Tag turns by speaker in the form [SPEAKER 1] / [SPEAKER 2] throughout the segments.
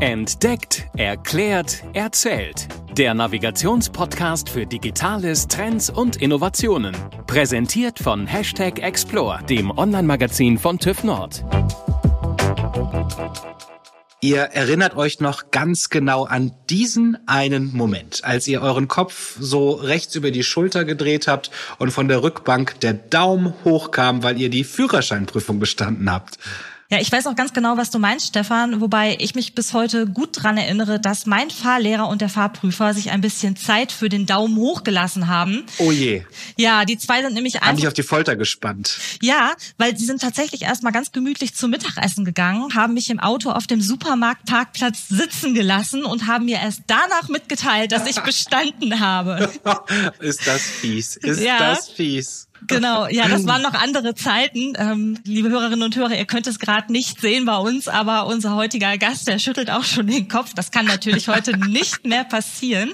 [SPEAKER 1] Entdeckt, erklärt, erzählt. Der Navigationspodcast für Digitales, Trends und Innovationen. Präsentiert von Hashtag Explore, dem Online-Magazin von TÜV Nord.
[SPEAKER 2] Ihr erinnert euch noch ganz genau an diesen einen Moment, als ihr euren Kopf so rechts über die Schulter gedreht habt und von der Rückbank der Daumen hochkam, weil ihr die Führerscheinprüfung bestanden habt.
[SPEAKER 3] Ja, ich weiß auch ganz genau, was du meinst, Stefan, wobei ich mich bis heute gut dran erinnere, dass mein Fahrlehrer und der Fahrprüfer sich ein bisschen Zeit für den Daumen hochgelassen haben.
[SPEAKER 2] Oh je.
[SPEAKER 3] Ja, die zwei sind nämlich einfach...
[SPEAKER 2] Haben dich auf die Folter gespannt.
[SPEAKER 3] Ja, weil sie sind tatsächlich erstmal ganz gemütlich zum Mittagessen gegangen, haben mich im Auto auf dem Supermarktparkplatz sitzen gelassen und haben mir erst danach mitgeteilt, dass ich bestanden habe.
[SPEAKER 2] Ist das fies? Ist ja. das fies?
[SPEAKER 3] Genau, ja, das waren noch andere Zeiten. Ähm, liebe Hörerinnen und Hörer, ihr könnt es gerade nicht sehen bei uns, aber unser heutiger Gast, der schüttelt auch schon den Kopf. Das kann natürlich heute nicht mehr passieren.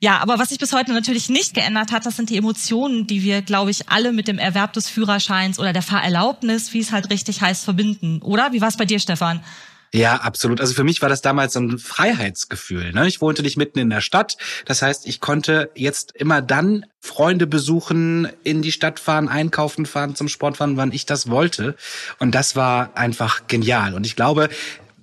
[SPEAKER 3] Ja, aber was sich bis heute natürlich nicht geändert hat, das sind die Emotionen, die wir, glaube ich, alle mit dem Erwerb des Führerscheins oder der Fahrerlaubnis, wie es halt richtig heißt, verbinden. Oder? Wie war es bei dir, Stefan?
[SPEAKER 2] Ja, absolut. Also für mich war das damals so ein Freiheitsgefühl. Ne? Ich wohnte nicht mitten in der Stadt. Das heißt, ich konnte jetzt immer dann Freunde besuchen, in die Stadt fahren, einkaufen fahren, zum Sport fahren, wann ich das wollte. Und das war einfach genial. Und ich glaube,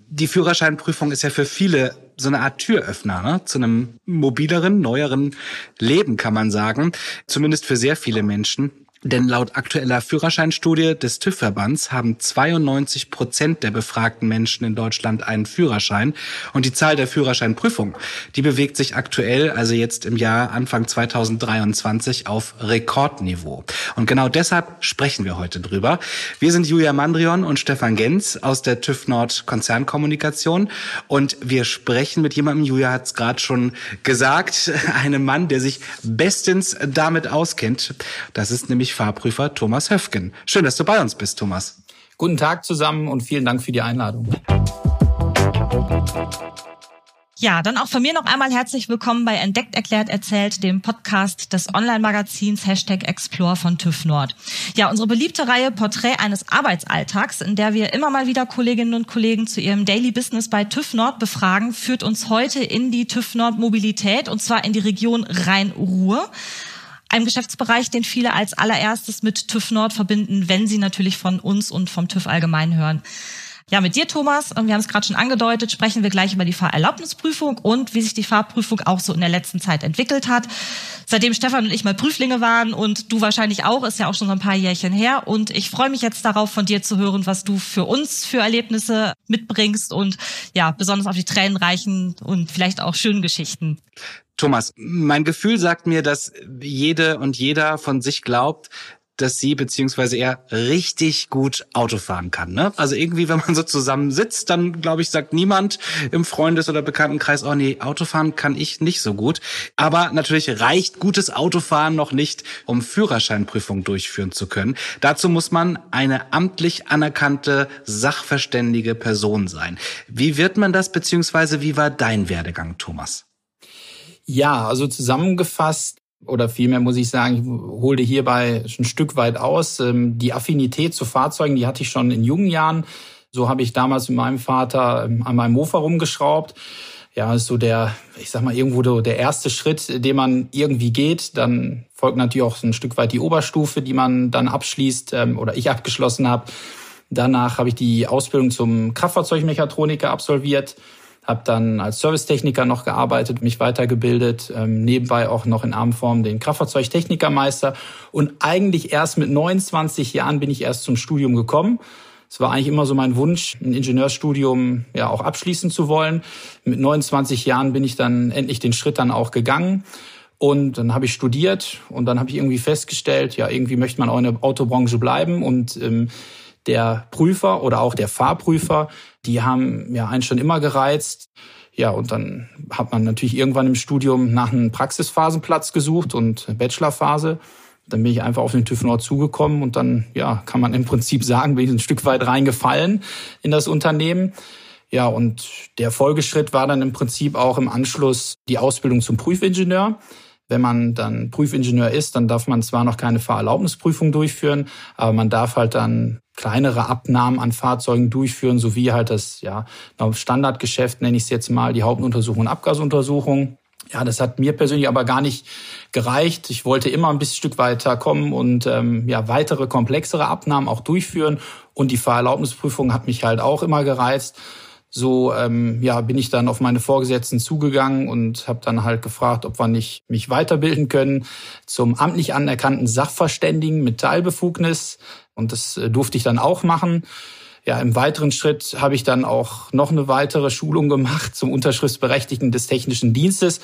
[SPEAKER 2] die Führerscheinprüfung ist ja für viele so eine Art Türöffner ne? zu einem mobileren, neueren Leben, kann man sagen. Zumindest für sehr viele Menschen. Denn laut aktueller Führerscheinstudie des TÜV-Verbands haben 92 Prozent der befragten Menschen in Deutschland einen Führerschein. Und die Zahl der Führerscheinprüfung, die bewegt sich aktuell, also jetzt im Jahr Anfang 2023, auf Rekordniveau. Und genau deshalb sprechen wir heute drüber. Wir sind Julia Mandrion und Stefan Genz aus der TÜV Nord Konzernkommunikation. Und wir sprechen mit jemandem, Julia hat es gerade schon gesagt, einem Mann, der sich bestens damit auskennt. Das ist nämlich Fahrprüfer Thomas Höfgen. Schön, dass du bei uns bist, Thomas.
[SPEAKER 4] Guten Tag zusammen und vielen Dank für die Einladung.
[SPEAKER 3] Ja, dann auch von mir noch einmal herzlich willkommen bei Entdeckt, Erklärt, Erzählt, dem Podcast des Online-Magazins Hashtag Explore von TÜV Nord. Ja, unsere beliebte Reihe Porträt eines Arbeitsalltags, in der wir immer mal wieder Kolleginnen und Kollegen zu ihrem Daily Business bei TÜV Nord befragen, führt uns heute in die TÜV Nord Mobilität und zwar in die Region Rhein-Ruhr einem Geschäftsbereich, den viele als allererstes mit TÜV Nord verbinden, wenn sie natürlich von uns und vom TÜV allgemein hören. Ja, mit dir, Thomas, wir haben es gerade schon angedeutet, sprechen wir gleich über die Fahrerlaubnisprüfung und wie sich die Fahrprüfung auch so in der letzten Zeit entwickelt hat. Seitdem Stefan und ich mal Prüflinge waren und du wahrscheinlich auch, ist ja auch schon so ein paar Jährchen her. Und ich freue mich jetzt darauf, von dir zu hören, was du für uns für Erlebnisse mitbringst und ja, besonders auf die tränenreichen und vielleicht auch schönen Geschichten.
[SPEAKER 2] Thomas, mein Gefühl sagt mir, dass jede und jeder von sich glaubt, dass sie beziehungsweise er richtig gut Auto fahren kann. Ne? Also irgendwie, wenn man so zusammen sitzt, dann glaube ich, sagt niemand im Freundes- oder Bekanntenkreis, oh nee, Autofahren kann ich nicht so gut. Aber natürlich reicht gutes Autofahren noch nicht, um Führerscheinprüfung durchführen zu können. Dazu muss man eine amtlich anerkannte, sachverständige Person sein. Wie wird man das, beziehungsweise wie war dein Werdegang, Thomas?
[SPEAKER 4] Ja, also zusammengefasst oder vielmehr muss ich sagen, ich holte hierbei ein Stück weit aus. Ähm, die Affinität zu Fahrzeugen, die hatte ich schon in jungen Jahren. So habe ich damals mit meinem Vater ähm, an meinem Mofa rumgeschraubt. Ja, ist so der, ich sag mal, irgendwo der erste Schritt, den man irgendwie geht. Dann folgt natürlich auch ein Stück weit die Oberstufe, die man dann abschließt ähm, oder ich abgeschlossen habe. Danach habe ich die Ausbildung zum Kraftfahrzeugmechatroniker absolviert habe dann als Servicetechniker noch gearbeitet, mich weitergebildet, ähm, nebenbei auch noch in Armform den Kraftfahrzeugtechnikermeister und eigentlich erst mit 29 Jahren bin ich erst zum Studium gekommen. Es war eigentlich immer so mein Wunsch, ein Ingenieurstudium ja auch abschließen zu wollen. Mit 29 Jahren bin ich dann endlich den Schritt dann auch gegangen. Und dann habe ich studiert und dann habe ich irgendwie festgestellt, ja, irgendwie möchte man auch in der Autobranche bleiben und ähm, der Prüfer oder auch der Fahrprüfer, die haben ja einen schon immer gereizt. Ja, und dann hat man natürlich irgendwann im Studium nach einem Praxisphasenplatz gesucht und Bachelorphase. Dann bin ich einfach auf den TÜV Nord zugekommen und dann, ja, kann man im Prinzip sagen, bin ich ein Stück weit reingefallen in das Unternehmen. Ja, und der Folgeschritt war dann im Prinzip auch im Anschluss die Ausbildung zum Prüfingenieur. Wenn man dann Prüfingenieur ist, dann darf man zwar noch keine Fahrerlaubnisprüfung durchführen, aber man darf halt dann kleinere Abnahmen an Fahrzeugen durchführen, sowie halt das ja, Standardgeschäft, nenne ich es jetzt mal, die Hauptuntersuchung und Abgasuntersuchung. Ja, das hat mir persönlich aber gar nicht gereicht. Ich wollte immer ein bisschen Stück weiter kommen und ähm, ja weitere komplexere Abnahmen auch durchführen. Und die Fahrerlaubnisprüfung hat mich halt auch immer gereizt. So ähm, ja bin ich dann auf meine Vorgesetzten zugegangen und habe dann halt gefragt, ob wir nicht mich weiterbilden können zum amtlich anerkannten Sachverständigen mit Teilbefugnis. Und das äh, durfte ich dann auch machen. Ja, im weiteren Schritt habe ich dann auch noch eine weitere Schulung gemacht zum Unterschriftsberechtigten des technischen Dienstes.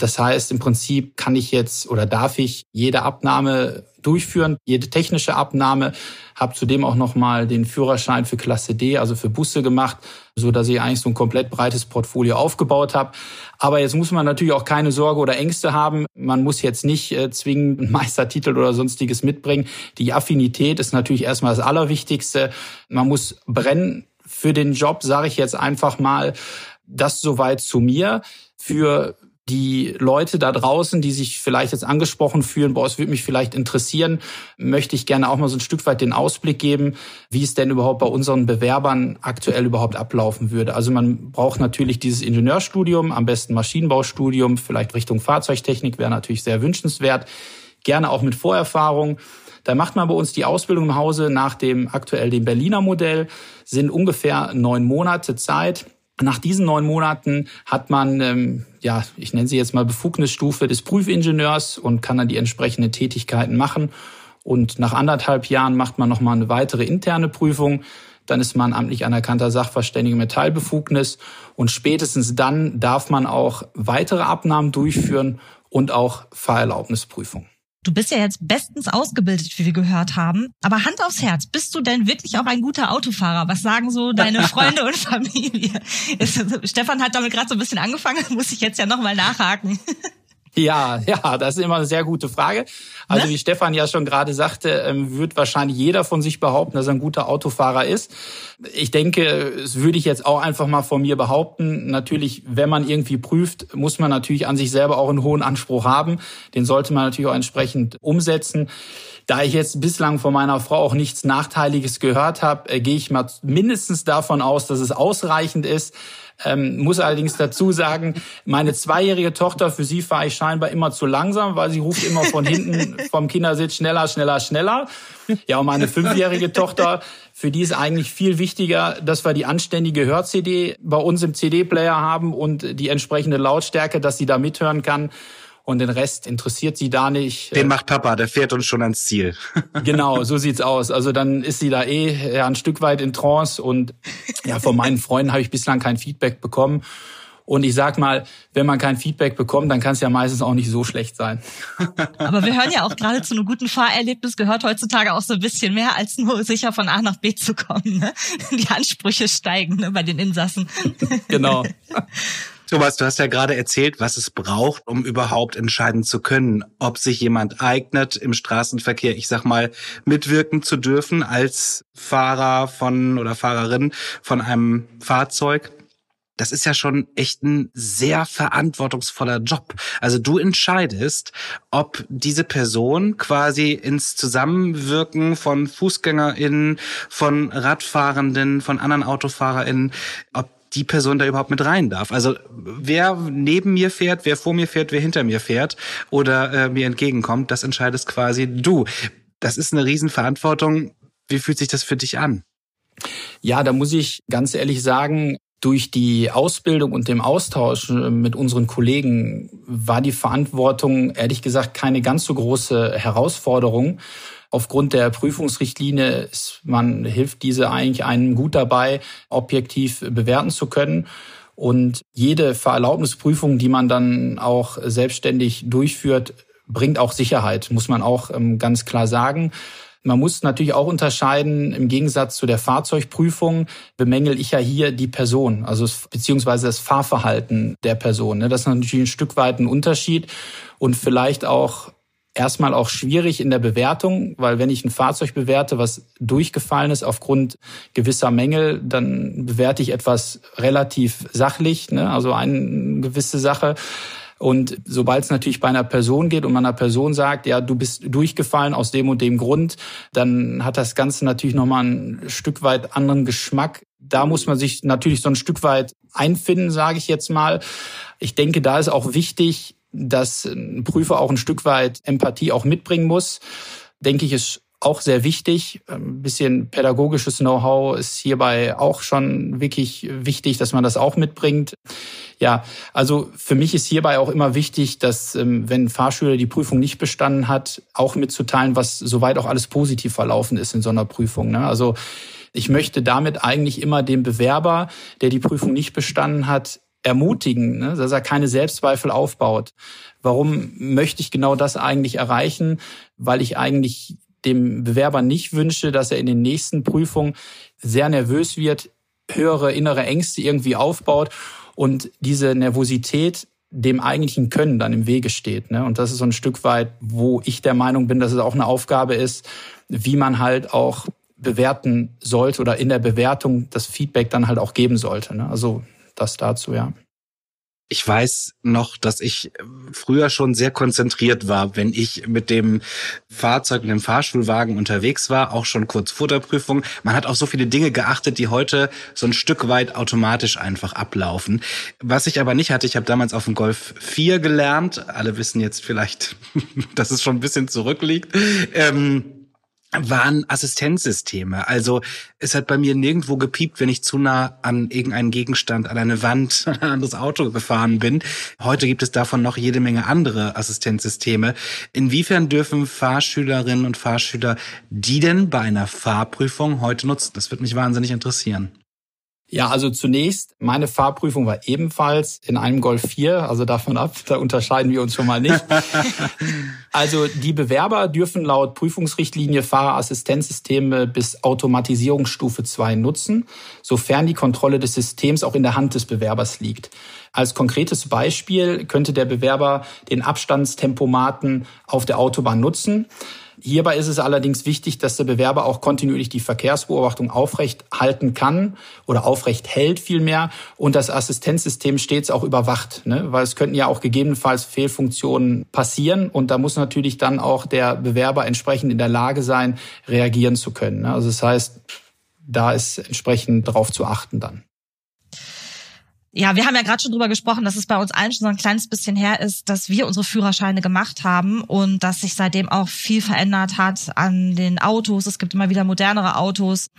[SPEAKER 4] Das heißt, im Prinzip kann ich jetzt oder darf ich jede Abnahme durchführen, jede technische Abnahme, habe zudem auch nochmal den Führerschein für Klasse D, also für Busse gemacht, so dass ich eigentlich so ein komplett breites Portfolio aufgebaut habe. Aber jetzt muss man natürlich auch keine Sorge oder Ängste haben. Man muss jetzt nicht äh, zwingend einen Meistertitel oder sonstiges mitbringen. Die Affinität ist natürlich erstmal das Allerwichtigste. Man muss brennen für den Job, sage ich jetzt einfach mal. Das soweit zu mir. Für die Leute da draußen, die sich vielleicht jetzt angesprochen fühlen, boah, es würde mich vielleicht interessieren, möchte ich gerne auch mal so ein Stück weit den Ausblick geben, wie es denn überhaupt bei unseren Bewerbern aktuell überhaupt ablaufen würde. Also man braucht natürlich dieses Ingenieurstudium, am besten Maschinenbaustudium, vielleicht Richtung Fahrzeugtechnik wäre natürlich sehr wünschenswert, gerne auch mit Vorerfahrung. Da macht man bei uns die Ausbildung im Hause nach dem aktuell dem Berliner Modell, sind ungefähr neun Monate Zeit nach diesen neun Monaten hat man, ähm, ja, ich nenne sie jetzt mal Befugnisstufe des Prüfingenieurs und kann dann die entsprechenden Tätigkeiten machen. Und nach anderthalb Jahren macht man nochmal eine weitere interne Prüfung. Dann ist man amtlich anerkannter Sachverständiger mit Teilbefugnis. Und spätestens dann darf man auch weitere Abnahmen durchführen und auch Fahrerlaubnisprüfung.
[SPEAKER 3] Du bist ja jetzt bestens ausgebildet, wie wir gehört haben. Aber Hand aufs Herz, bist du denn wirklich auch ein guter Autofahrer? Was sagen so deine Freunde und Familie? Stefan hat damit gerade so ein bisschen angefangen, muss ich jetzt ja nochmal nachhaken.
[SPEAKER 4] Ja, ja, das ist immer eine sehr gute Frage. Also ne? wie Stefan ja schon gerade sagte, ähm, wird wahrscheinlich jeder von sich behaupten, dass er ein guter Autofahrer ist. Ich denke, das würde ich jetzt auch einfach mal von mir behaupten. Natürlich, wenn man irgendwie prüft, muss man natürlich an sich selber auch einen hohen Anspruch haben. Den sollte man natürlich auch entsprechend umsetzen. Da ich jetzt bislang von meiner Frau auch nichts Nachteiliges gehört habe, äh, gehe ich mal mindestens davon aus, dass es ausreichend ist. Ähm, muss allerdings dazu sagen, meine zweijährige Tochter, für sie fahre ich scheinbar immer zu langsam, weil sie ruft immer von hinten vom Kindersitz schneller, schneller, schneller. Ja, und meine fünfjährige Tochter, für die ist eigentlich viel wichtiger, dass wir die anständige Hör-CD bei uns im CD-Player haben und die entsprechende Lautstärke, dass sie da mithören kann und den Rest interessiert sie da nicht.
[SPEAKER 2] Den macht Papa, der fährt uns schon ans Ziel.
[SPEAKER 4] genau, so sieht's aus. Also dann ist sie da eh ja, ein Stück weit in Trance und ja, von meinen Freunden habe ich bislang kein Feedback bekommen. Und ich sag mal, wenn man kein Feedback bekommt, dann kann es ja meistens auch nicht so schlecht sein.
[SPEAKER 3] Aber wir hören ja auch gerade zu einem guten Fahrerlebnis gehört heutzutage auch so ein bisschen mehr als nur sicher von A nach B zu kommen. Ne? Die Ansprüche steigen ne, bei den Insassen.
[SPEAKER 4] Genau.
[SPEAKER 2] Thomas, du hast ja gerade erzählt, was es braucht, um überhaupt entscheiden zu können, ob sich jemand eignet, im Straßenverkehr, ich sag mal, mitwirken zu dürfen als Fahrer von oder Fahrerin von einem Fahrzeug das ist ja schon echt ein sehr verantwortungsvoller Job. Also du entscheidest, ob diese Person quasi ins Zusammenwirken von FußgängerInnen, von Radfahrenden, von anderen AutofahrerInnen, ob die Person da überhaupt mit rein darf. Also wer neben mir fährt, wer vor mir fährt, wer hinter mir fährt oder äh, mir entgegenkommt, das entscheidest quasi du. Das ist eine Riesenverantwortung. Wie fühlt sich das für dich an?
[SPEAKER 4] Ja, da muss ich ganz ehrlich sagen, durch die Ausbildung und dem Austausch äh, mit unseren Kollegen war die Verantwortung ehrlich gesagt keine ganz so große Herausforderung. Aufgrund der Prüfungsrichtlinie ist man hilft diese eigentlich einem gut dabei, objektiv bewerten zu können. Und jede Vererlaubnisprüfung, die man dann auch selbstständig durchführt, bringt auch Sicherheit, muss man auch ähm, ganz klar sagen. Man muss natürlich auch unterscheiden, im Gegensatz zu der Fahrzeugprüfung bemängel ich ja hier die Person, also beziehungsweise das Fahrverhalten der Person. Ne? Das ist natürlich ein Stück weit ein Unterschied und vielleicht auch erstmal auch schwierig in der Bewertung, weil wenn ich ein Fahrzeug bewerte, was durchgefallen ist aufgrund gewisser Mängel, dann bewerte ich etwas relativ sachlich, ne? also eine gewisse Sache. Und sobald es natürlich bei einer Person geht und man einer Person sagt, ja, du bist durchgefallen aus dem und dem Grund, dann hat das Ganze natürlich nochmal ein Stück weit anderen Geschmack. Da muss man sich natürlich so ein Stück weit einfinden, sage ich jetzt mal. Ich denke, da ist auch wichtig, dass ein Prüfer auch ein Stück weit Empathie auch mitbringen muss. Denke ich, ist auch sehr wichtig. Ein bisschen pädagogisches Know-how ist hierbei auch schon wirklich wichtig, dass man das auch mitbringt. Ja, also für mich ist hierbei auch immer wichtig, dass ähm, wenn ein Fahrschüler die Prüfung nicht bestanden hat, auch mitzuteilen, was soweit auch alles positiv verlaufen ist in so einer Prüfung. Ne? Also ich möchte damit eigentlich immer dem Bewerber, der die Prüfung nicht bestanden hat, ermutigen, ne, dass er keine Selbstzweifel aufbaut. Warum möchte ich genau das eigentlich erreichen? Weil ich eigentlich dem Bewerber nicht wünsche, dass er in den nächsten Prüfungen sehr nervös wird, höhere innere Ängste irgendwie aufbaut und diese Nervosität dem eigentlichen Können dann im Wege steht. Ne? Und das ist so ein Stück weit, wo ich der Meinung bin, dass es auch eine Aufgabe ist, wie man halt auch bewerten sollte oder in der Bewertung das Feedback dann halt auch geben sollte. Ne? Also das dazu, ja.
[SPEAKER 2] Ich weiß noch, dass ich früher schon sehr konzentriert war, wenn ich mit dem Fahrzeug, mit dem Fahrschulwagen unterwegs war, auch schon kurz vor der Prüfung. Man hat auch so viele Dinge geachtet, die heute so ein Stück weit automatisch einfach ablaufen. Was ich aber nicht hatte, ich habe damals auf dem Golf 4 gelernt. Alle wissen jetzt vielleicht, dass es schon ein bisschen zurückliegt. Ähm, waren Assistenzsysteme. Also es hat bei mir nirgendwo gepiept, wenn ich zu nah an irgendeinen Gegenstand, an eine Wand, an ein anderes Auto gefahren bin. Heute gibt es davon noch jede Menge andere Assistenzsysteme. Inwiefern dürfen Fahrschülerinnen und Fahrschüler die denn bei einer Fahrprüfung heute nutzen? Das würde mich wahnsinnig interessieren.
[SPEAKER 4] Ja, also zunächst, meine Fahrprüfung war ebenfalls in einem Golf 4, also davon ab, da unterscheiden wir uns schon mal nicht. also die Bewerber dürfen laut Prüfungsrichtlinie Fahrerassistenzsysteme bis Automatisierungsstufe 2 nutzen, sofern die Kontrolle des Systems auch in der Hand des Bewerbers liegt. Als konkretes Beispiel könnte der Bewerber den Abstandstempomaten auf der Autobahn nutzen. Hierbei ist es allerdings wichtig, dass der Bewerber auch kontinuierlich die Verkehrsbeobachtung aufrecht halten kann oder aufrecht hält vielmehr und das Assistenzsystem stets auch überwacht, ne? weil es könnten ja auch gegebenenfalls Fehlfunktionen passieren und da muss natürlich dann auch der Bewerber entsprechend in der Lage sein, reagieren zu können. Ne? Also das heißt, da ist entsprechend darauf zu achten dann.
[SPEAKER 3] Ja, wir haben ja gerade schon drüber gesprochen, dass es bei uns allen schon so ein kleines bisschen her ist, dass wir unsere Führerscheine gemacht haben und dass sich seitdem auch viel verändert hat an den Autos. Es gibt immer wieder modernere Autos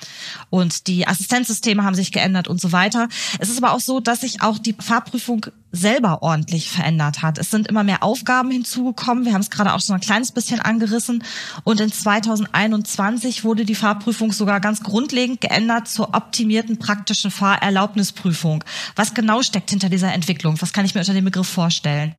[SPEAKER 3] und die Assistenzsysteme haben sich geändert und so weiter. Es ist aber auch so, dass sich auch die Fahrprüfung selber ordentlich verändert hat. Es sind immer mehr Aufgaben hinzugekommen. Wir haben es gerade auch schon ein kleines bisschen angerissen. Und in 2021 wurde die Fahrprüfung sogar ganz grundlegend geändert zur optimierten praktischen Fahrerlaubnisprüfung. Was genau steckt hinter dieser Entwicklung? Was kann ich mir unter dem Begriff vorstellen?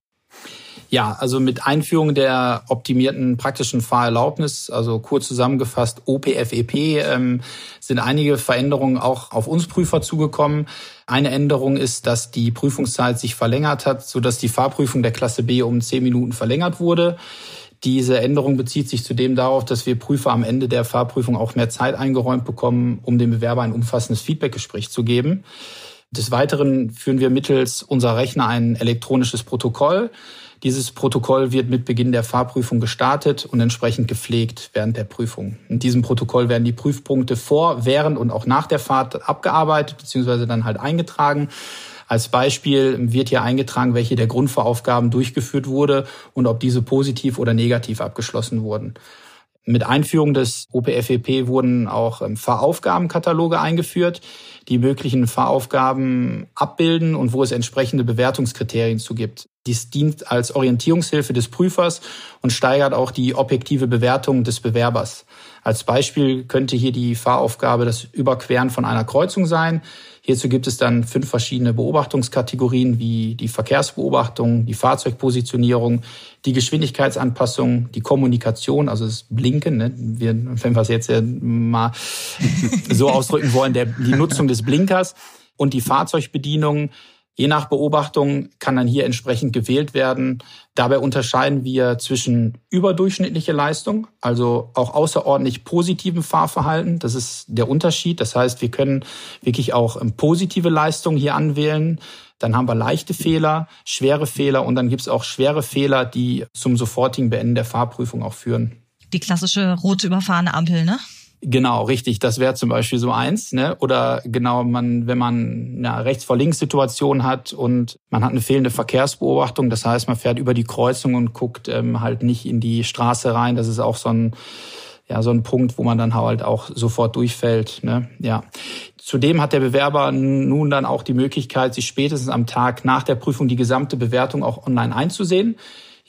[SPEAKER 4] Ja, also mit Einführung der optimierten praktischen Fahrerlaubnis, also kurz zusammengefasst OPFEP, ähm, sind einige Veränderungen auch auf uns Prüfer zugekommen. Eine Änderung ist, dass die Prüfungszeit sich verlängert hat, sodass die Fahrprüfung der Klasse B um zehn Minuten verlängert wurde. Diese Änderung bezieht sich zudem darauf, dass wir Prüfer am Ende der Fahrprüfung auch mehr Zeit eingeräumt bekommen, um dem Bewerber ein umfassendes Feedbackgespräch zu geben. Des Weiteren führen wir mittels unserer Rechner ein elektronisches Protokoll. Dieses Protokoll wird mit Beginn der Fahrprüfung gestartet und entsprechend gepflegt während der Prüfung. In diesem Protokoll werden die Prüfpunkte vor, während und auch nach der Fahrt abgearbeitet bzw. dann halt eingetragen. Als Beispiel wird hier eingetragen, welche der Grundvoraufgaben durchgeführt wurde und ob diese positiv oder negativ abgeschlossen wurden. Mit Einführung des OPFEP wurden auch ähm, Fahraufgabenkataloge eingeführt, die möglichen Fahraufgaben abbilden und wo es entsprechende Bewertungskriterien zu gibt. Dies dient als Orientierungshilfe des Prüfers und steigert auch die objektive Bewertung des Bewerbers. Als Beispiel könnte hier die Fahraufgabe das Überqueren von einer Kreuzung sein. Hierzu gibt es dann fünf verschiedene Beobachtungskategorien wie die Verkehrsbeobachtung, die Fahrzeugpositionierung, die Geschwindigkeitsanpassung, die Kommunikation, also das Blinken, ne? wir, wenn wir es jetzt mal so ausdrücken wollen, der, die Nutzung des Blinkers und die Fahrzeugbedienung, Je nach Beobachtung kann dann hier entsprechend gewählt werden. Dabei unterscheiden wir zwischen überdurchschnittliche Leistung, also auch außerordentlich positiven Fahrverhalten. Das ist der Unterschied. Das heißt, wir können wirklich auch ähm, positive Leistungen hier anwählen. Dann haben wir leichte Fehler, schwere Fehler und dann gibt es auch schwere Fehler, die zum sofortigen Beenden der Fahrprüfung auch führen.
[SPEAKER 3] Die klassische rote überfahrene Ampel, ne?
[SPEAKER 4] Genau, richtig. Das wäre zum Beispiel so eins. Ne? Oder genau, man, wenn man eine rechts vor links Situation hat und man hat eine fehlende Verkehrsbeobachtung, das heißt, man fährt über die Kreuzung und guckt ähm, halt nicht in die Straße rein. Das ist auch so ein ja so ein Punkt, wo man dann halt auch sofort durchfällt. Ne? Ja. Zudem hat der Bewerber nun dann auch die Möglichkeit, sich spätestens am Tag nach der Prüfung die gesamte Bewertung auch online einzusehen.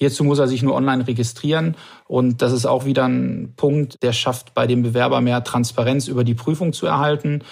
[SPEAKER 4] Hierzu muss er sich nur online registrieren. Und das ist auch wieder ein Punkt, der schafft bei dem Bewerber mehr Transparenz über die Prüfung zu erhalten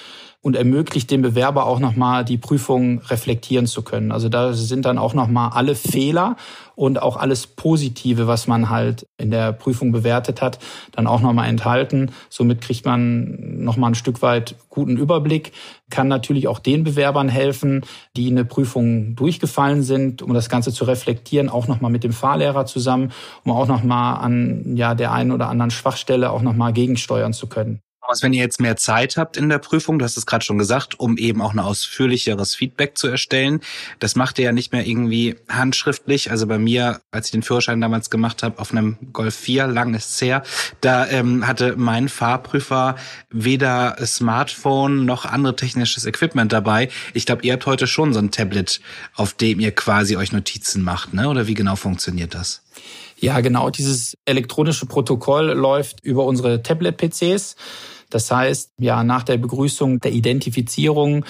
[SPEAKER 4] und ermöglicht dem Bewerber auch nochmal die Prüfung reflektieren zu können. Also da sind dann auch nochmal alle Fehler und auch alles Positive, was man halt in der Prüfung bewertet hat, dann auch nochmal enthalten. Somit kriegt man nochmal ein Stück weit guten Überblick, kann natürlich auch den Bewerbern helfen, die eine Prüfung durchgefallen sind, um das Ganze zu reflektieren, auch nochmal mit dem Fahrlehrer zusammen, um auch nochmal an ja, der einen oder anderen Schwachstelle auch nochmal gegensteuern zu können.
[SPEAKER 2] Thomas, wenn ihr jetzt mehr Zeit habt in der Prüfung, du hast es gerade schon gesagt, um eben auch ein ausführlicheres Feedback zu erstellen, das macht ihr ja nicht mehr irgendwie handschriftlich. Also bei mir, als ich den Führerschein damals gemacht habe, auf einem Golf 4, lang ist es her, da ähm, hatte mein Fahrprüfer weder Smartphone noch andere technisches Equipment dabei. Ich glaube, ihr habt heute schon so ein Tablet, auf dem ihr quasi euch Notizen macht, ne? Oder wie genau funktioniert das?
[SPEAKER 4] Ja, genau. Dieses elektronische Protokoll läuft über unsere Tablet-PCs. Das heißt, ja, nach der Begrüßung der Identifizierung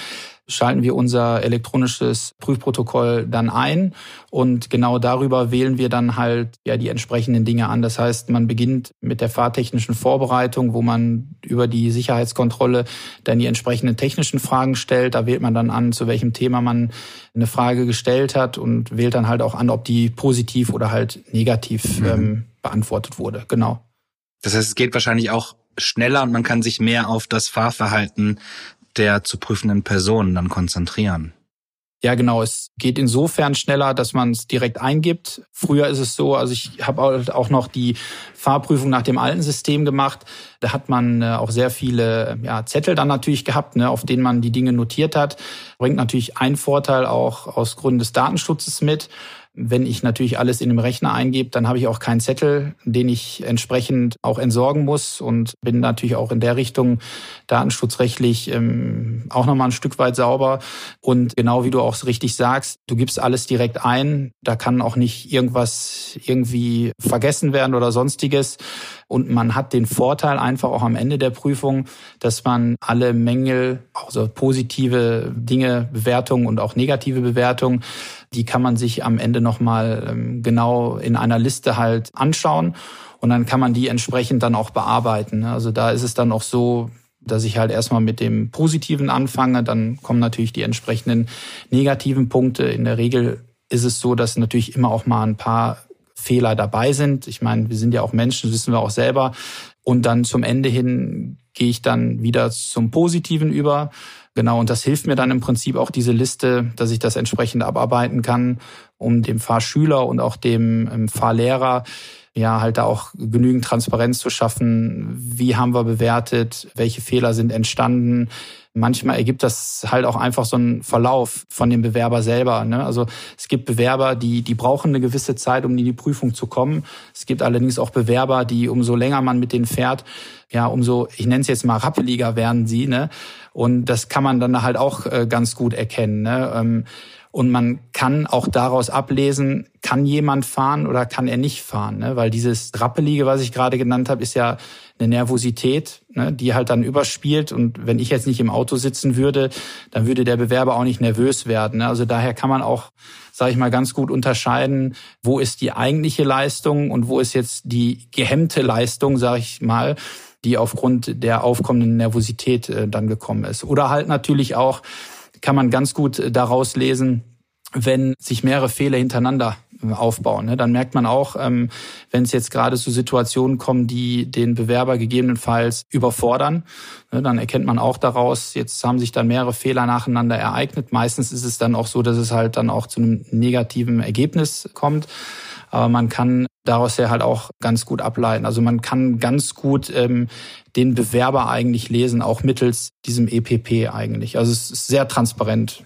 [SPEAKER 4] schalten wir unser elektronisches Prüfprotokoll dann ein und genau darüber wählen wir dann halt ja die entsprechenden Dinge an. Das heißt, man beginnt mit der fahrtechnischen Vorbereitung, wo man über die Sicherheitskontrolle dann die entsprechenden technischen Fragen stellt. Da wählt man dann an, zu welchem Thema man eine Frage gestellt hat und wählt dann halt auch an, ob die positiv oder halt negativ mhm. ähm, beantwortet wurde. Genau.
[SPEAKER 2] Das heißt, es geht wahrscheinlich auch schneller und man kann sich mehr auf das Fahrverhalten der zu prüfenden Person dann konzentrieren.
[SPEAKER 4] Ja, genau. Es geht insofern schneller, dass man es direkt eingibt. Früher ist es so, also ich habe auch noch die Fahrprüfung nach dem alten System gemacht. Da hat man äh, auch sehr viele ja, Zettel dann natürlich gehabt, ne, auf denen man die Dinge notiert hat. Bringt natürlich einen Vorteil auch aus Gründen des Datenschutzes mit. Wenn ich natürlich alles in dem Rechner eingebe, dann habe ich auch keinen Zettel, den ich entsprechend auch entsorgen muss und bin natürlich auch in der Richtung datenschutzrechtlich ähm, auch nochmal ein Stück weit sauber. Und genau wie du auch richtig sagst, du gibst alles direkt ein. Da kann auch nicht irgendwas irgendwie vergessen werden oder sonstiges. Und man hat den Vorteil einfach auch am Ende der Prüfung, dass man alle Mängel, also positive Dinge, Bewertungen und auch negative Bewertungen, die kann man sich am Ende nochmal ähm, genau in einer Liste halt anschauen. Und dann kann man die entsprechend dann auch bearbeiten. Also da ist es dann auch so, dass ich halt erstmal mit dem Positiven anfange, dann kommen natürlich die entsprechenden negativen Punkte. In der Regel ist es so, dass natürlich immer auch mal ein paar Fehler dabei sind. Ich meine, wir sind ja auch Menschen, das wissen wir auch selber. Und dann zum Ende hin gehe ich dann wieder zum Positiven über. Genau, und das hilft mir dann im Prinzip auch diese Liste, dass ich das entsprechend abarbeiten kann, um dem Fahrschüler und auch dem ähm, Fahrlehrer ja halt da auch genügend Transparenz zu schaffen. Wie haben wir bewertet? Welche Fehler sind entstanden? Manchmal ergibt das halt auch einfach so einen Verlauf von dem Bewerber selber. Ne? Also es gibt Bewerber, die, die brauchen eine gewisse Zeit, um in die Prüfung zu kommen. Es gibt allerdings auch Bewerber, die umso länger man mit denen fährt, ja, umso, ich nenne es jetzt mal rappeliger werden sie. Ne? Und das kann man dann halt auch äh, ganz gut erkennen. Ne? Und man kann auch daraus ablesen, kann jemand fahren oder kann er nicht fahren. Ne? Weil dieses Rappelige, was ich gerade genannt habe, ist ja eine Nervosität, ne? die halt dann überspielt. Und wenn ich jetzt nicht im Auto sitzen würde, dann würde der Bewerber auch nicht nervös werden. Ne? Also daher kann man auch, sage ich mal, ganz gut unterscheiden, wo ist die eigentliche Leistung und wo ist jetzt die gehemmte Leistung, sage ich mal die aufgrund der aufkommenden Nervosität äh, dann gekommen ist. Oder halt natürlich auch, kann man ganz gut äh, daraus lesen, wenn sich mehrere Fehler hintereinander äh, aufbauen. Ne? Dann merkt man auch, ähm, wenn es jetzt gerade zu Situationen kommen, die den Bewerber gegebenenfalls überfordern, ne? dann erkennt man auch daraus, jetzt haben sich dann mehrere Fehler nacheinander ereignet. Meistens ist es dann auch so, dass es halt dann auch zu einem negativen Ergebnis kommt. Aber man kann daraus ja halt auch ganz gut ableiten. Also man kann ganz gut ähm, den Bewerber eigentlich lesen, auch mittels diesem EPP eigentlich. Also es ist sehr transparent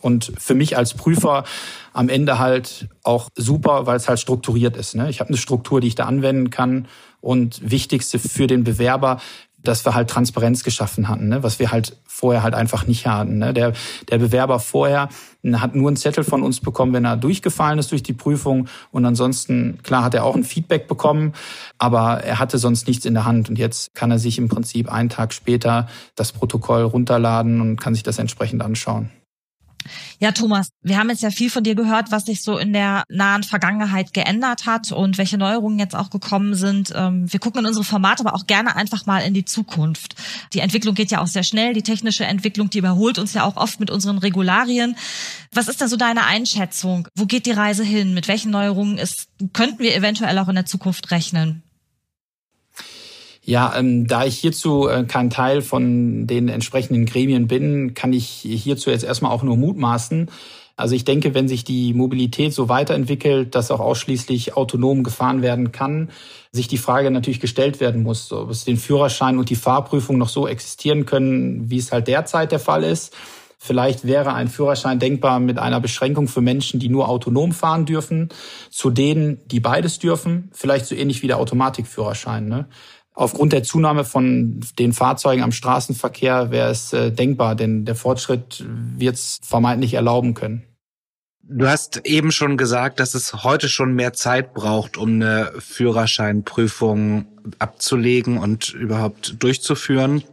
[SPEAKER 4] Und für mich als Prüfer am Ende halt auch super, weil es halt strukturiert ist. Ne? Ich habe eine Struktur, die ich da anwenden kann. Und wichtigste für den Bewerber, dass wir halt Transparenz geschaffen hatten, ne? was wir halt vorher halt einfach nicht hatten. Ne? Der, der Bewerber vorher hat nur einen Zettel von uns bekommen, wenn er durchgefallen ist durch die Prüfung. Und ansonsten, klar, hat er auch ein Feedback bekommen, aber er hatte sonst nichts in der Hand. Und jetzt kann er sich im Prinzip einen Tag später das Protokoll runterladen und kann sich das entsprechend anschauen.
[SPEAKER 3] Ja, Thomas, wir haben jetzt ja viel von dir gehört, was sich so in der nahen Vergangenheit geändert hat und welche Neuerungen jetzt auch gekommen sind. Ähm, wir gucken in unsere Formate, aber auch gerne einfach mal in die Zukunft. Die Entwicklung geht ja auch sehr schnell. Die technische Entwicklung, die überholt uns ja auch oft mit unseren Regularien. Was ist denn so deine Einschätzung? Wo geht die Reise hin? Mit welchen Neuerungen ist, könnten wir eventuell auch in der Zukunft rechnen?
[SPEAKER 4] Ja, ähm, da ich hierzu äh, kein Teil von den entsprechenden Gremien bin, kann ich hierzu jetzt erstmal auch nur mutmaßen. Also ich denke, wenn sich die Mobilität so weiterentwickelt, dass auch ausschließlich autonom gefahren werden kann, sich die Frage natürlich gestellt werden muss, ob es den Führerschein und die Fahrprüfung noch so existieren können, wie es halt derzeit der Fall ist. Vielleicht wäre ein Führerschein denkbar mit einer Beschränkung für Menschen, die nur autonom fahren dürfen, zu denen, die beides dürfen. Vielleicht so ähnlich wie der Automatikführerschein. Ne? Aufgrund der Zunahme von den Fahrzeugen am Straßenverkehr wäre es äh, denkbar, denn der Fortschritt wird es vermeintlich erlauben können.
[SPEAKER 2] Du hast eben schon gesagt, dass es heute schon mehr Zeit braucht, um eine Führerscheinprüfung abzulegen und überhaupt durchzuführen.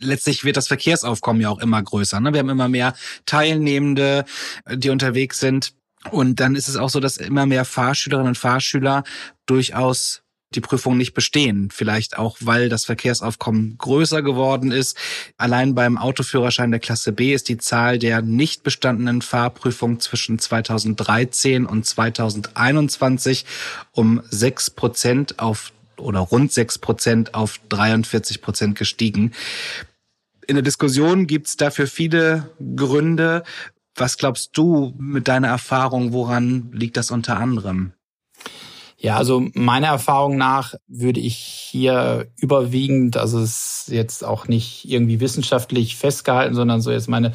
[SPEAKER 2] Letztlich wird das Verkehrsaufkommen ja auch immer größer. Ne? Wir haben immer mehr Teilnehmende, die unterwegs sind. Und dann ist es auch so, dass immer mehr Fahrschülerinnen und Fahrschüler durchaus die Prüfung nicht bestehen. Vielleicht auch, weil das Verkehrsaufkommen größer geworden ist. Allein beim Autoführerschein der Klasse B ist die Zahl der nicht bestandenen Fahrprüfungen zwischen 2013 und 2021 um sechs Prozent auf oder rund sechs Prozent auf 43 Prozent gestiegen. In der Diskussion gibt es dafür viele Gründe. Was glaubst du mit deiner Erfahrung, woran liegt das unter anderem?
[SPEAKER 4] Ja, also meiner Erfahrung nach würde ich hier überwiegend, also es ist jetzt auch nicht irgendwie wissenschaftlich festgehalten, sondern so jetzt meine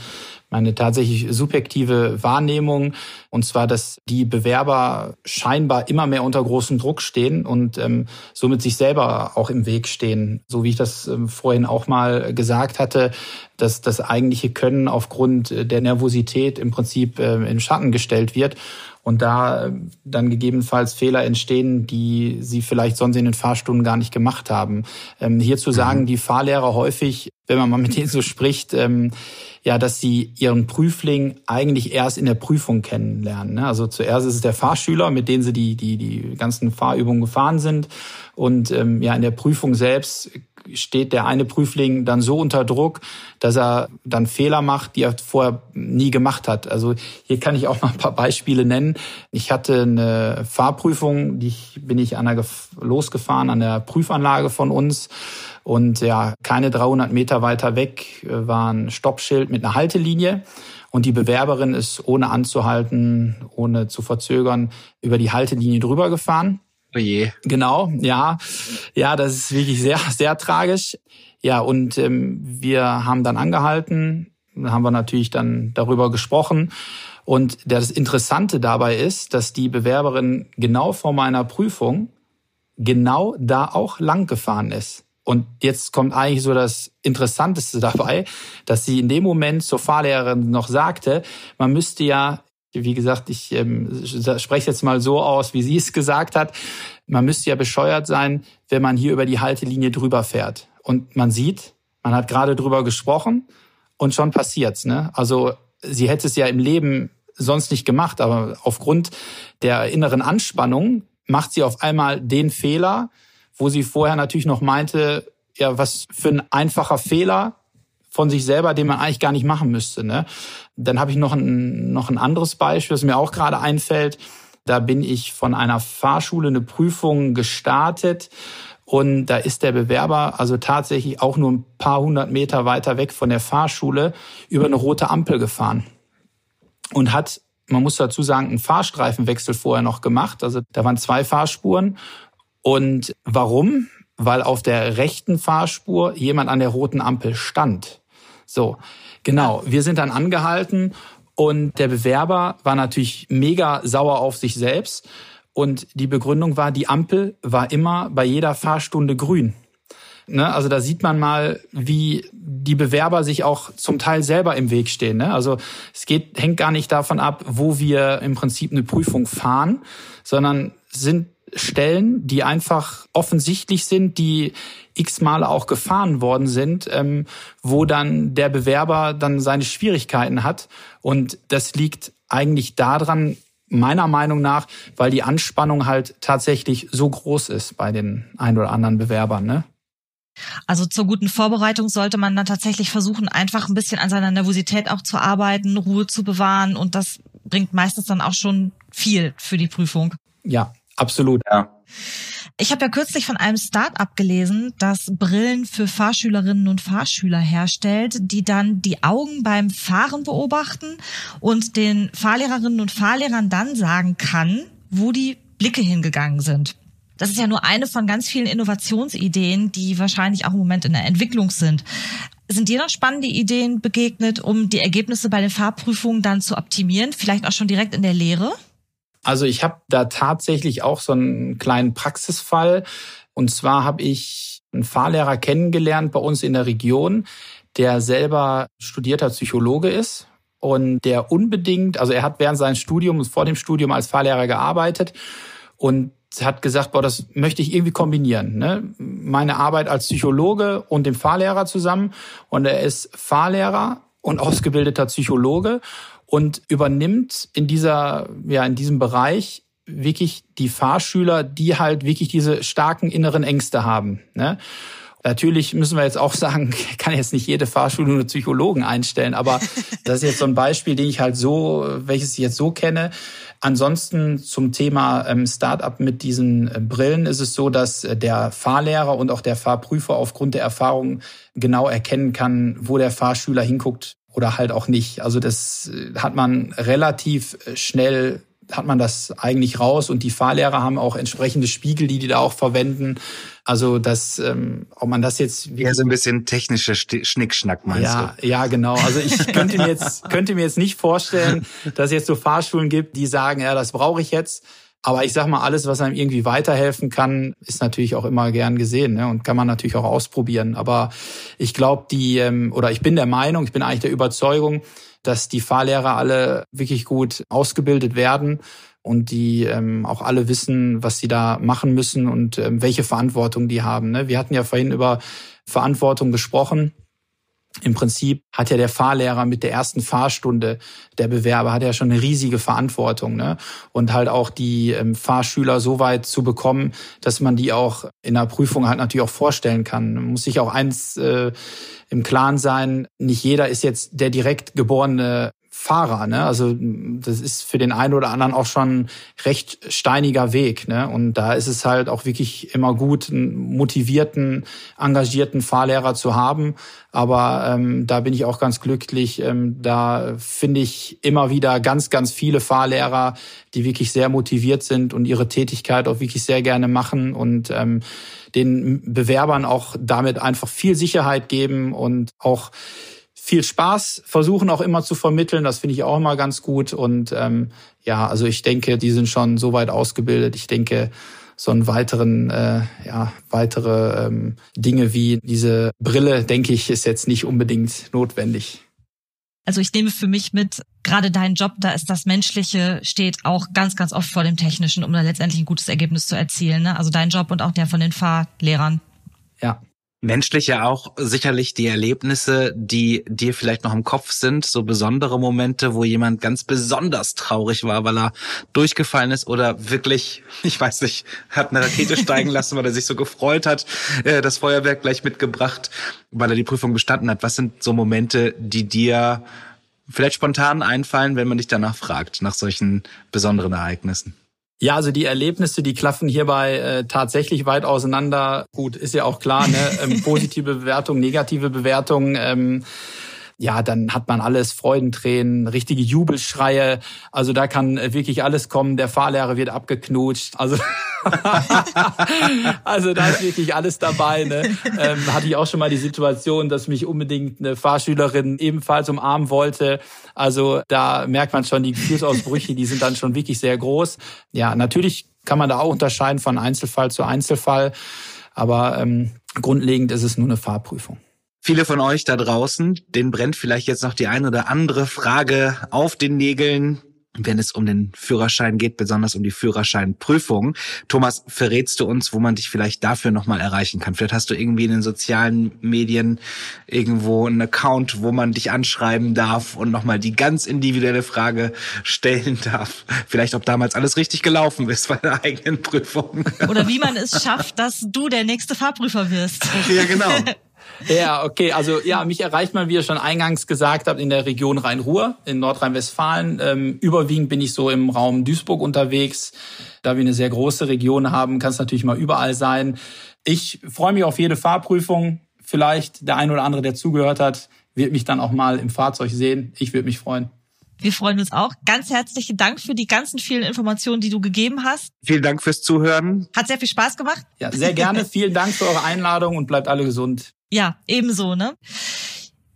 [SPEAKER 4] meine tatsächlich subjektive Wahrnehmung, und zwar, dass die Bewerber scheinbar immer mehr unter großem Druck stehen und ähm, somit sich selber auch im Weg stehen. So wie ich das ähm, vorhin auch mal gesagt hatte, dass das eigentliche Können aufgrund der Nervosität im Prinzip äh, in Schatten gestellt wird und da äh, dann gegebenenfalls Fehler entstehen, die sie vielleicht sonst in den Fahrstunden gar nicht gemacht haben. Ähm, hierzu sagen mhm. die Fahrlehrer häufig, wenn man mal mit denen so spricht, ähm, ja, dass sie ihren Prüfling eigentlich erst in der Prüfung kennenlernen. Ne? Also zuerst ist es der Fahrschüler, mit dem sie die, die, die ganzen Fahrübungen gefahren sind. Und ähm, ja, in der Prüfung selbst steht der eine Prüfling dann so unter Druck, dass er dann Fehler macht, die er vorher nie gemacht hat. Also hier kann ich auch mal ein paar Beispiele nennen. Ich hatte eine Fahrprüfung, die bin ich an der, losgefahren an der Prüfanlage von uns. Und ja, keine 300 Meter weiter weg äh, war ein Stoppschild mit einer Haltelinie. Und die Bewerberin ist ohne anzuhalten, ohne zu verzögern, über die Haltelinie drüber gefahren.
[SPEAKER 2] Oh je.
[SPEAKER 4] Genau, ja. Ja, das ist wirklich sehr, sehr tragisch. Ja, und ähm, wir haben dann angehalten, haben wir natürlich dann darüber gesprochen. Und das Interessante dabei ist, dass die Bewerberin genau vor meiner Prüfung genau da auch lang gefahren ist. Und jetzt kommt eigentlich so das Interessanteste dabei, dass sie in dem Moment zur Fahrlehrerin noch sagte, man müsste ja wie gesagt, ich ähm, spreche jetzt mal so aus, wie sie es gesagt hat. Man müsste ja bescheuert sein, wenn man hier über die Haltelinie drüber fährt. Und man sieht, man hat gerade drüber gesprochen und schon passiert's. Ne? Also sie hätte es ja im Leben sonst nicht gemacht, aber aufgrund der inneren Anspannung macht sie auf einmal den Fehler, wo sie vorher natürlich noch meinte, ja, was für ein einfacher Fehler, von sich selber, den man eigentlich gar nicht machen müsste. Ne? Dann habe ich noch ein, noch ein anderes Beispiel, was mir auch gerade einfällt. Da bin ich von einer Fahrschule eine Prüfung gestartet und da ist der Bewerber also tatsächlich auch nur ein paar hundert Meter weiter weg von der Fahrschule über eine rote Ampel gefahren und hat, man muss dazu sagen, einen Fahrstreifenwechsel vorher noch gemacht. Also da waren zwei Fahrspuren. Und warum? Weil auf der rechten Fahrspur jemand an der roten Ampel stand. So, genau. Wir sind dann angehalten Und der Bewerber war natürlich mega sauer auf sich selbst. Und die Begründung war, die Ampel war immer bei jeder Fahrstunde grün. Ne? Also da sieht man mal, wie die Bewerber sich auch zum Teil selber im Weg stehen. Ne? Also es geht, hängt gar nicht davon ab, wo wir im Prinzip eine Prüfung fahren, sondern sind Stellen, die einfach offensichtlich sind, die x Male auch gefahren worden sind, ähm, wo dann der Bewerber dann seine Schwierigkeiten hat. Und das liegt eigentlich daran, meiner Meinung nach, weil die Anspannung halt tatsächlich so groß ist bei den ein oder anderen Bewerbern. Ne?
[SPEAKER 3] Also zur guten Vorbereitung sollte man dann tatsächlich versuchen, einfach ein bisschen an seiner Nervosität auch zu arbeiten, Ruhe zu bewahren und das bringt meistens dann auch schon viel für die Prüfung.
[SPEAKER 4] Ja, absolut. Ja.
[SPEAKER 3] Ich habe ja kürzlich von einem Start-up gelesen, das Brillen für Fahrschülerinnen und Fahrschüler herstellt, die dann die Augen beim Fahren beobachten und den Fahrlehrerinnen und Fahrlehrern dann sagen kann, wo die Blicke hingegangen sind. Das ist ja nur eine von ganz vielen Innovationsideen, die wahrscheinlich auch im Moment in der Entwicklung sind. Sind dir noch spannende Ideen begegnet, um die Ergebnisse bei den Fahrprüfungen dann zu optimieren, vielleicht auch schon direkt in der Lehre?
[SPEAKER 4] Also ich habe da tatsächlich auch so einen kleinen Praxisfall. Und zwar habe ich einen Fahrlehrer kennengelernt bei uns in der Region, der selber studierter Psychologe ist und der unbedingt, also er hat während seines Studiums, vor dem Studium als Fahrlehrer gearbeitet und hat gesagt, boah, das möchte ich irgendwie kombinieren. Ne? Meine Arbeit als Psychologe und dem Fahrlehrer zusammen. Und er ist Fahrlehrer und ausgebildeter Psychologe und übernimmt in dieser, ja, in diesem Bereich wirklich die Fahrschüler, die halt wirklich diese starken inneren Ängste haben. Ne? Natürlich müssen wir jetzt auch sagen, kann jetzt nicht jede Fahrschule nur Psychologen einstellen, aber das ist jetzt so ein Beispiel, den ich halt so, welches ich jetzt so kenne. Ansonsten zum Thema ähm, Startup mit diesen äh, Brillen ist es so, dass äh, der Fahrlehrer und auch der Fahrprüfer aufgrund der Erfahrung genau erkennen kann, wo der Fahrschüler hinguckt oder halt auch nicht. Also das äh, hat man relativ schnell hat man das eigentlich raus und die Fahrlehrer haben auch entsprechende Spiegel, die die da auch verwenden. Also das, ähm, ob man das jetzt
[SPEAKER 2] ja so ein bisschen technische Schnickschnack meinst
[SPEAKER 4] ja, du? Ja, genau. Also ich könnte mir jetzt könnte mir jetzt nicht vorstellen, dass es jetzt so Fahrschulen gibt, die sagen, ja, das brauche ich jetzt. Aber ich sag mal, alles, was einem irgendwie weiterhelfen kann, ist natürlich auch immer gern gesehen ne? und kann man natürlich auch ausprobieren. Aber ich glaube, die ähm, oder ich bin der Meinung, ich bin eigentlich der Überzeugung, dass die Fahrlehrer alle wirklich gut ausgebildet werden und die ähm, auch alle wissen, was sie da machen müssen und ähm, welche Verantwortung die haben. Ne? Wir hatten ja vorhin über Verantwortung gesprochen. Im Prinzip hat ja der Fahrlehrer mit der ersten Fahrstunde der Bewerber hat ja schon eine riesige Verantwortung, ne? Und halt auch die ähm, Fahrschüler so weit zu bekommen, dass man die auch in der Prüfung halt natürlich auch vorstellen kann. Man muss sich auch eins äh, im Klaren sein, nicht jeder ist jetzt der direkt geborene Fahrer. Ne? Also das ist für den einen oder anderen auch schon recht steiniger Weg. Ne? Und da ist es halt auch wirklich immer gut, einen motivierten, engagierten Fahrlehrer zu haben. Aber ähm, da bin ich auch ganz glücklich. Ähm, da finde ich immer wieder ganz, ganz viele Fahrlehrer, die wirklich sehr motiviert sind und ihre Tätigkeit auch wirklich sehr gerne machen und ähm, den Bewerbern auch damit einfach viel Sicherheit geben und auch viel Spaß versuchen auch immer zu vermitteln. Das finde ich auch immer ganz gut. Und ähm, ja, also ich denke, die sind schon so weit ausgebildet. Ich denke, so einen weiteren, äh, ja, weitere ähm, Dinge wie diese Brille, denke ich, ist jetzt nicht unbedingt notwendig.
[SPEAKER 3] Also ich nehme für mich mit, gerade dein Job, da ist das Menschliche steht auch ganz, ganz oft vor dem Technischen, um da letztendlich ein gutes Ergebnis zu erzielen. Ne? Also dein Job und auch der von den Fahrlehrern.
[SPEAKER 2] Ja, menschlich ja auch sicherlich die Erlebnisse, die dir vielleicht noch im Kopf sind, so besondere Momente, wo jemand ganz besonders traurig war, weil er durchgefallen ist oder wirklich, ich weiß nicht, hat eine Rakete steigen lassen, weil er sich so gefreut hat, äh, das Feuerwerk gleich mitgebracht, weil er die Prüfung bestanden hat. Was sind so Momente, die dir vielleicht spontan einfallen, wenn man dich danach fragt, nach solchen besonderen Ereignissen?
[SPEAKER 4] Ja, also die Erlebnisse, die klaffen hierbei äh, tatsächlich weit auseinander. Gut, ist ja auch klar, ne? ähm, positive Bewertung, negative Bewertung. Ähm, ja, dann hat man alles, Freudentränen, richtige Jubelschreie. Also da kann wirklich alles kommen. Der Fahrlehrer wird abgeknutscht. Also also da ist wirklich alles dabei. Ne? Ähm, hatte ich auch schon mal die Situation, dass mich unbedingt eine Fahrschülerin ebenfalls umarmen wollte. Also da merkt man schon, die Gefühlsausbrüche, die sind dann schon wirklich sehr groß. Ja, natürlich kann man da auch unterscheiden von Einzelfall zu Einzelfall. Aber ähm, grundlegend ist es nur eine Fahrprüfung.
[SPEAKER 2] Viele von euch da draußen, denen brennt vielleicht jetzt noch die ein oder andere Frage auf den Nägeln, wenn es um den Führerschein geht, besonders um die Führerscheinprüfung. Thomas, verrätst du uns, wo man dich vielleicht dafür nochmal erreichen kann? Vielleicht hast du irgendwie in den sozialen Medien irgendwo einen Account, wo man dich anschreiben darf und nochmal die ganz individuelle Frage stellen darf. Vielleicht, ob damals alles richtig gelaufen ist bei der eigenen Prüfung.
[SPEAKER 3] Oder wie man es schafft, dass du der nächste Fahrprüfer wirst.
[SPEAKER 2] Ja, genau.
[SPEAKER 4] Ja, okay. Also ja, mich erreicht man, wie ihr schon eingangs gesagt habt, in der Region Rhein-Ruhr, in Nordrhein-Westfalen. Ähm, überwiegend bin ich so im Raum Duisburg unterwegs. Da wir eine sehr große Region haben, kann es natürlich mal überall sein. Ich freue mich auf jede Fahrprüfung. Vielleicht der ein oder andere, der zugehört hat, wird mich dann auch mal im Fahrzeug sehen. Ich würde mich freuen.
[SPEAKER 3] Wir freuen uns auch. Ganz herzlichen Dank für die ganzen vielen Informationen, die du gegeben hast.
[SPEAKER 2] Vielen Dank fürs Zuhören.
[SPEAKER 3] Hat sehr viel Spaß gemacht.
[SPEAKER 4] Ja, sehr gerne. Vielen Dank für eure Einladung und bleibt alle gesund.
[SPEAKER 3] Ja, ebenso, ne?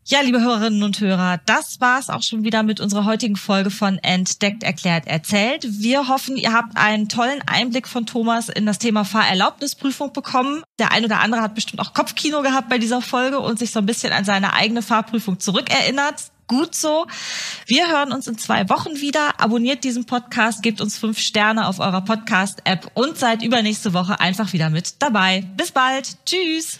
[SPEAKER 3] Ja, liebe Hörerinnen und Hörer, das war's auch schon wieder mit unserer heutigen Folge von Entdeckt, Erklärt, Erzählt. Wir hoffen, ihr habt einen tollen Einblick von Thomas in das Thema Fahrerlaubnisprüfung bekommen. Der ein oder andere hat bestimmt auch Kopfkino gehabt bei dieser Folge und sich so ein bisschen an seine eigene Fahrprüfung zurückerinnert. Gut so. Wir hören uns in zwei Wochen wieder. Abonniert diesen Podcast, gebt uns fünf Sterne auf eurer Podcast-App und seid übernächste Woche einfach wieder mit dabei. Bis bald. Tschüss.